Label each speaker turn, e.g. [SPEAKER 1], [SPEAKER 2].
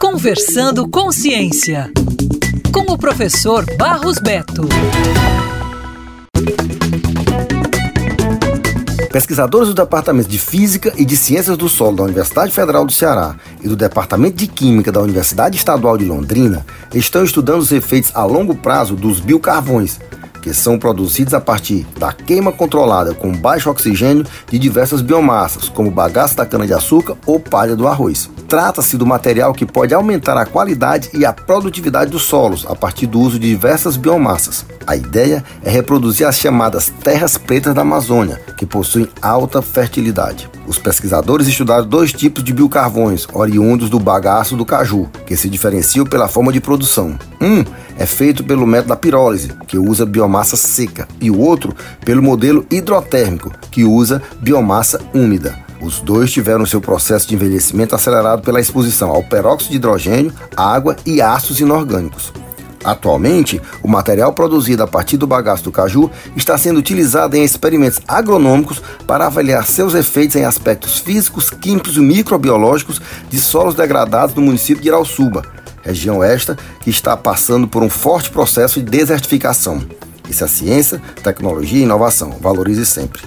[SPEAKER 1] Conversando com Ciência, com o professor Barros Beto.
[SPEAKER 2] Pesquisadores do Departamento de Física e de Ciências do Solo da Universidade Federal do Ceará e do Departamento de Química da Universidade Estadual de Londrina estão estudando os efeitos a longo prazo dos biocarvões, que são produzidos a partir da queima controlada com baixo oxigênio de diversas biomassas, como bagaço da cana-de-açúcar ou palha do arroz. Trata-se do material que pode aumentar a qualidade e a produtividade dos solos a partir do uso de diversas biomassas. A ideia é reproduzir as chamadas terras pretas da Amazônia, que possuem alta fertilidade. Os pesquisadores estudaram dois tipos de biocarvões oriundos do bagaço do caju, que se diferenciam pela forma de produção. Um é feito pelo método da pirólise, que usa biomassa seca, e o outro pelo modelo hidrotérmico, que usa biomassa úmida. Os dois tiveram seu processo de envelhecimento acelerado pela exposição ao peróxido de hidrogênio, água e ácidos inorgânicos. Atualmente, o material produzido a partir do bagaço do caju está sendo utilizado em experimentos agronômicos para avaliar seus efeitos em aspectos físicos, químicos e microbiológicos de solos degradados no município de Irauçuba, região esta que está passando por um forte processo de desertificação. Isso é ciência, tecnologia e inovação. Valorize sempre.